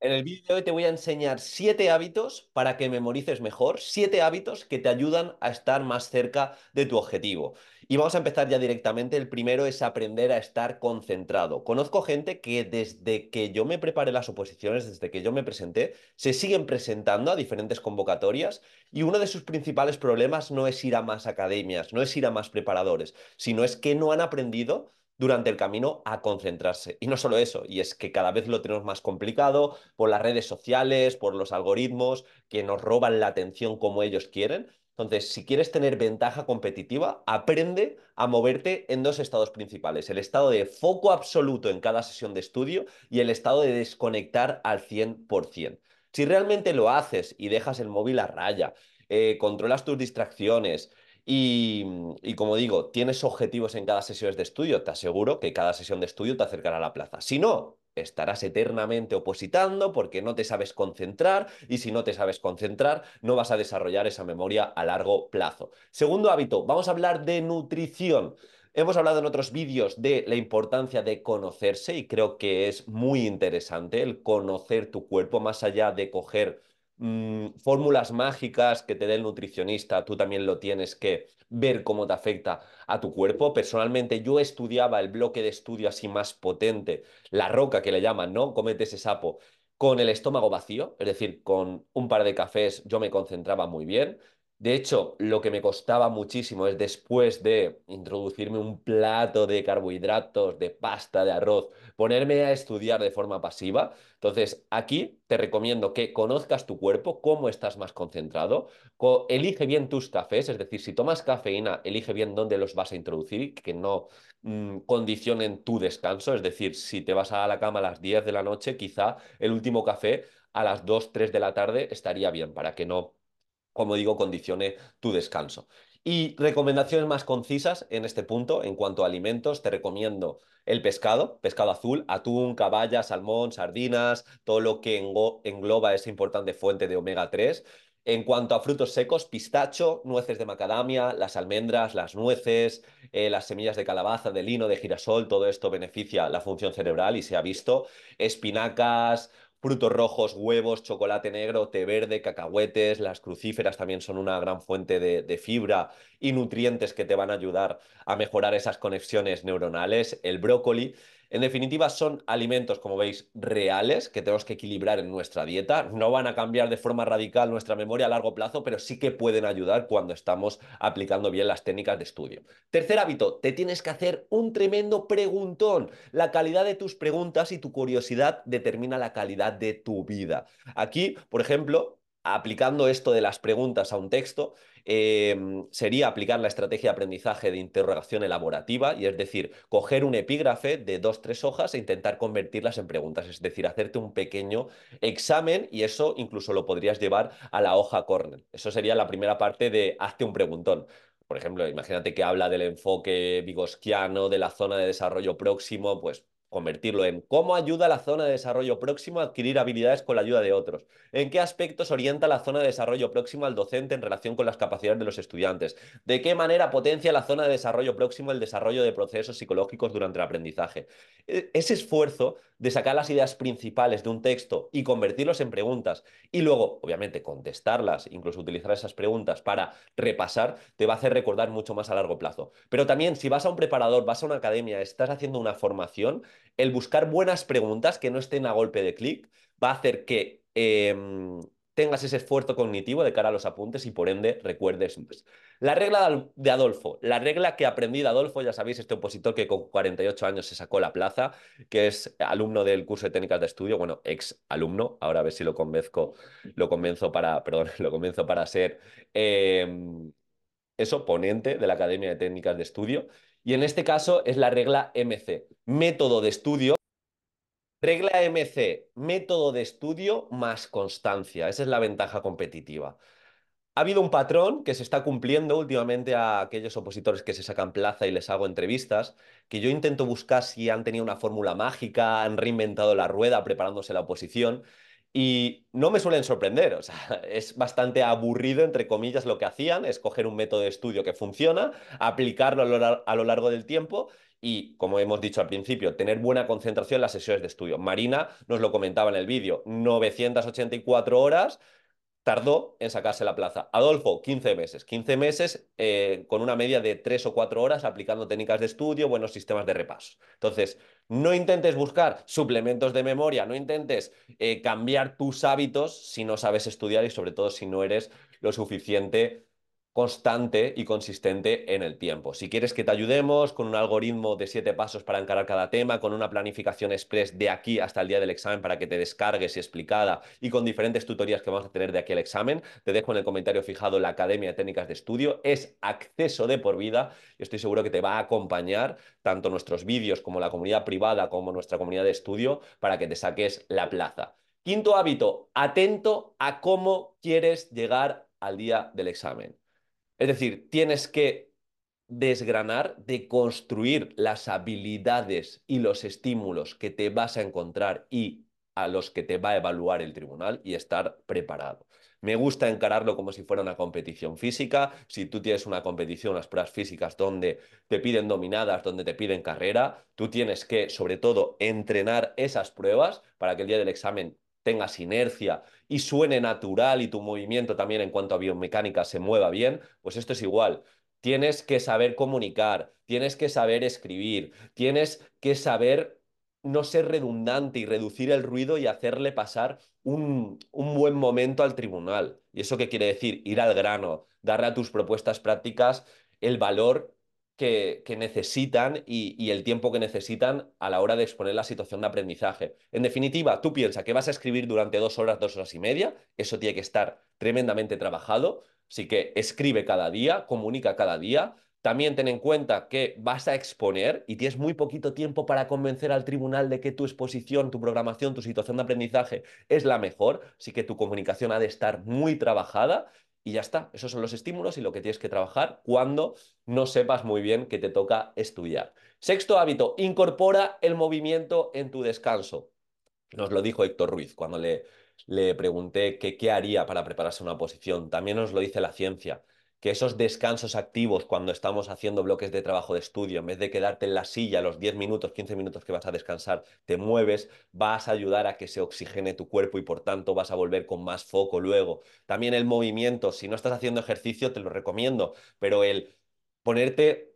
En el vídeo de hoy te voy a enseñar siete hábitos para que memorices mejor, siete hábitos que te ayudan a estar más cerca de tu objetivo. Y vamos a empezar ya directamente. El primero es aprender a estar concentrado. Conozco gente que desde que yo me preparé las oposiciones, desde que yo me presenté, se siguen presentando a diferentes convocatorias y uno de sus principales problemas no es ir a más academias, no es ir a más preparadores, sino es que no han aprendido durante el camino a concentrarse. Y no solo eso, y es que cada vez lo tenemos más complicado por las redes sociales, por los algoritmos que nos roban la atención como ellos quieren. Entonces, si quieres tener ventaja competitiva, aprende a moverte en dos estados principales, el estado de foco absoluto en cada sesión de estudio y el estado de desconectar al 100%. Si realmente lo haces y dejas el móvil a raya, eh, controlas tus distracciones, y, y, como digo, tienes objetivos en cada sesión de estudio, te aseguro que cada sesión de estudio te acercará a la plaza. Si no, estarás eternamente opositando porque no te sabes concentrar y si no te sabes concentrar, no vas a desarrollar esa memoria a largo plazo. Segundo hábito, vamos a hablar de nutrición. Hemos hablado en otros vídeos de la importancia de conocerse y creo que es muy interesante el conocer tu cuerpo más allá de coger mmm, fórmulas mágicas que te dé el nutricionista, tú también lo tienes que ver cómo te afecta a tu cuerpo. Personalmente yo estudiaba el bloque de estudio así más potente, la roca que le llaman, ¿no? Comete ese sapo, con el estómago vacío, es decir, con un par de cafés yo me concentraba muy bien. De hecho, lo que me costaba muchísimo es después de introducirme un plato de carbohidratos, de pasta, de arroz, ponerme a estudiar de forma pasiva. Entonces, aquí te recomiendo que conozcas tu cuerpo, cómo estás más concentrado, co elige bien tus cafés, es decir, si tomas cafeína, elige bien dónde los vas a introducir, que no mmm, condicionen tu descanso, es decir, si te vas a la cama a las 10 de la noche, quizá el último café a las 2, 3 de la tarde estaría bien para que no como digo, condicione tu descanso. Y recomendaciones más concisas en este punto, en cuanto a alimentos, te recomiendo el pescado, pescado azul, atún, caballa, salmón, sardinas, todo lo que engloba esa importante fuente de omega 3. En cuanto a frutos secos, pistacho, nueces de macadamia, las almendras, las nueces, eh, las semillas de calabaza, de lino, de girasol, todo esto beneficia la función cerebral y se ha visto. Espinacas, frutos rojos, huevos, chocolate negro, té verde, cacahuetes, las crucíferas también son una gran fuente de, de, fibra y nutrientes que te van a ayudar a mejorar esas conexiones neuronales, el brócoli. En definitiva, son alimentos, como veis, reales que tenemos que equilibrar en nuestra dieta. No van a cambiar de forma radical nuestra memoria a largo plazo, pero sí que pueden ayudar cuando estamos aplicando bien las técnicas de estudio. Tercer hábito, te tienes que hacer un tremendo preguntón. La calidad de tus preguntas y tu curiosidad determina la calidad de tu vida. Aquí, por ejemplo, aplicando esto de las preguntas a un texto, eh, sería aplicar la estrategia de aprendizaje de interrogación elaborativa, y es decir, coger un epígrafe de dos, tres hojas e intentar convertirlas en preguntas, es decir, hacerte un pequeño examen y eso incluso lo podrías llevar a la hoja Cornell. Eso sería la primera parte de hazte un preguntón. Por ejemplo, imagínate que habla del enfoque vigosquiano, de la zona de desarrollo próximo, pues convertirlo en cómo ayuda la zona de desarrollo próximo a adquirir habilidades con la ayuda de otros, en qué aspectos orienta la zona de desarrollo próximo al docente en relación con las capacidades de los estudiantes, de qué manera potencia la zona de desarrollo próximo el desarrollo de procesos psicológicos durante el aprendizaje. E, ese esfuerzo de sacar las ideas principales de un texto y convertirlos en preguntas y luego, obviamente, contestarlas, incluso utilizar esas preguntas para repasar, te va a hacer recordar mucho más a largo plazo. Pero también, si vas a un preparador, vas a una academia, estás haciendo una formación, el buscar buenas preguntas que no estén a golpe de clic va a hacer que eh, tengas ese esfuerzo cognitivo de cara a los apuntes y por ende recuerdes. La regla de Adolfo, la regla que aprendí de Adolfo, ya sabéis, este opositor que con 48 años se sacó la plaza, que es alumno del curso de técnicas de estudio, bueno, ex alumno, ahora a ver si lo convenzco, lo convenzo para, perdón, lo para ser eh, eso, ponente de la Academia de Técnicas de Estudio. Y en este caso es la regla MC, método de estudio Regla MC, método de estudio más constancia. Esa es la ventaja competitiva. Ha habido un patrón que se está cumpliendo últimamente a aquellos opositores que se sacan plaza y les hago entrevistas, que yo intento buscar si han tenido una fórmula mágica, han reinventado la rueda preparándose la oposición y no me suelen sorprender, o sea, es bastante aburrido, entre comillas, lo que hacían, escoger un método de estudio que funciona, aplicarlo a lo, a lo largo del tiempo y, como hemos dicho al principio, tener buena concentración en las sesiones de estudio. Marina nos lo comentaba en el vídeo, 984 horas tardó en sacarse la plaza. Adolfo, 15 meses. 15 meses eh, con una media de 3 o 4 horas aplicando técnicas de estudio, buenos sistemas de repaso. Entonces, no intentes buscar suplementos de memoria, no intentes eh, cambiar tus hábitos si no sabes estudiar y sobre todo si no eres lo suficiente constante y consistente en el tiempo. Si quieres que te ayudemos con un algoritmo de siete pasos para encarar cada tema, con una planificación express de aquí hasta el día del examen para que te descargues y explicada y con diferentes tutorías que vamos a tener de aquí al examen, te dejo en el comentario fijado la Academia de Técnicas de Estudio. Es acceso de por vida y estoy seguro que te va a acompañar tanto nuestros vídeos como la comunidad privada como nuestra comunidad de estudio para que te saques la plaza. Quinto hábito, atento a cómo quieres llegar al día del examen. Es decir, tienes que desgranar, de construir las habilidades y los estímulos que te vas a encontrar y a los que te va a evaluar el tribunal y estar preparado. Me gusta encararlo como si fuera una competición física. Si tú tienes una competición, unas pruebas físicas donde te piden dominadas, donde te piden carrera, tú tienes que, sobre todo, entrenar esas pruebas para que el día del examen tengas inercia y suene natural y tu movimiento también en cuanto a biomecánica se mueva bien, pues esto es igual. Tienes que saber comunicar, tienes que saber escribir, tienes que saber no ser redundante y reducir el ruido y hacerle pasar un, un, buen momento al tribunal. ¿Y eso qué quiere decir? Ir al grano, darle a tus propuestas prácticas el valor que, necesitan y, el tiempo que necesitan a la hora de exponer la situación de aprendizaje. En definitiva, tú piensas que vas a escribir durante dos horas, dos horas y media, eso tiene que estar tremendamente trabajado, así que escribe cada día, comunica cada día. También ten en cuenta que vas a exponer y tienes muy poquito tiempo para convencer al tribunal de que tu exposición, tu programación, tu situación de aprendizaje es la mejor, así que tu comunicación ha de estar muy trabajada y ya está, esos son los estímulos y lo que tienes que trabajar cuando no sepas muy bien que te toca estudiar. Sexto hábito, incorpora el movimiento en tu descanso. Nos lo dijo Héctor Ruiz cuando le, le pregunté qué haría para prepararse una posición. También nos lo dice la ciencia que esos descansos activos cuando estamos haciendo bloques de trabajo de estudio, en vez de quedarte en la silla los 10 minutos, 15 minutos que vas a descansar, te mueves, vas a ayudar a que se oxigene tu cuerpo y por tanto vas a volver con más foco luego. También el movimiento, si no estás haciendo ejercicio, te lo recomiendo, pero el ponerte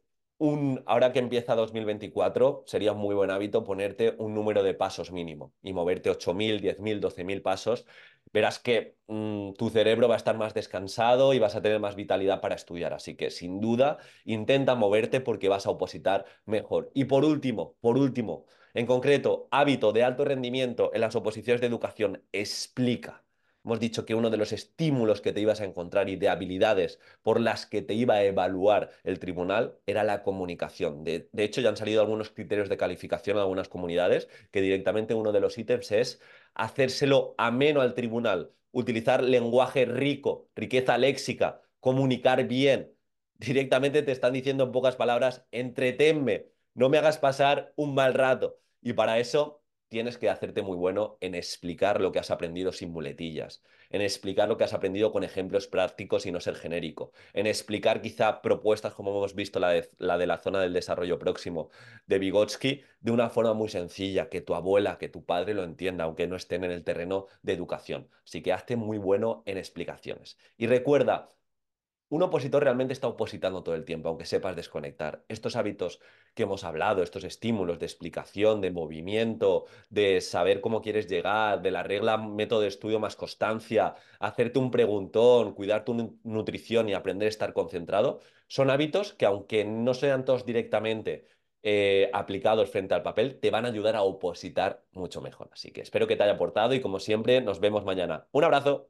ahora que empieza 2024, sería un muy buen hábito ponerte un número de pasos mínimo y moverte 8.000, 10.000, 12.000 pasos verás que mm, tu cerebro va a estar más descansado y vas a tener más vitalidad para estudiar. Así que sin duda intenta moverte porque vas a opositar mejor. Y por último, por último, en concreto, hábito de alto rendimiento en las oposiciones de educación, explica. Hemos dicho que uno de los estímulos que te ibas a encontrar y de habilidades por las que te iba a evaluar el tribunal era la comunicación. De, hecho, ya han salido algunos criterios de calificación en algunas comunidades que directamente uno de los ítems es hacérselo ameno al tribunal, utilizar lenguaje rico, riqueza léxica, comunicar bien. Directamente te están diciendo en pocas palabras, entretenme, no me hagas pasar un mal rato. Y para eso tienes que hacerte muy bueno en explicar lo que has aprendido sin muletillas, en explicar lo que has aprendido con ejemplos prácticos y no ser genérico, en explicar quizá propuestas como hemos visto la de la, zona del desarrollo próximo de Vygotsky de una forma muy sencilla, que tu abuela, que tu padre lo entienda, aunque no estén en el terreno de educación. Así que hazte muy bueno en explicaciones. Y recuerda, un opositor realmente está opositando todo el tiempo, aunque sepas desconectar. Estos hábitos que hemos hablado, estos estímulos de explicación, de movimiento, de saber cómo quieres llegar, de la regla método de estudio más constancia, hacerte un preguntón, cuidar tu nutrición y aprender a estar concentrado, son hábitos que aunque no sean todos directamente eh, aplicados frente al papel, te van a ayudar a opositar mucho mejor. Así que espero que te haya aportado y como siempre, nos vemos mañana. Un abrazo.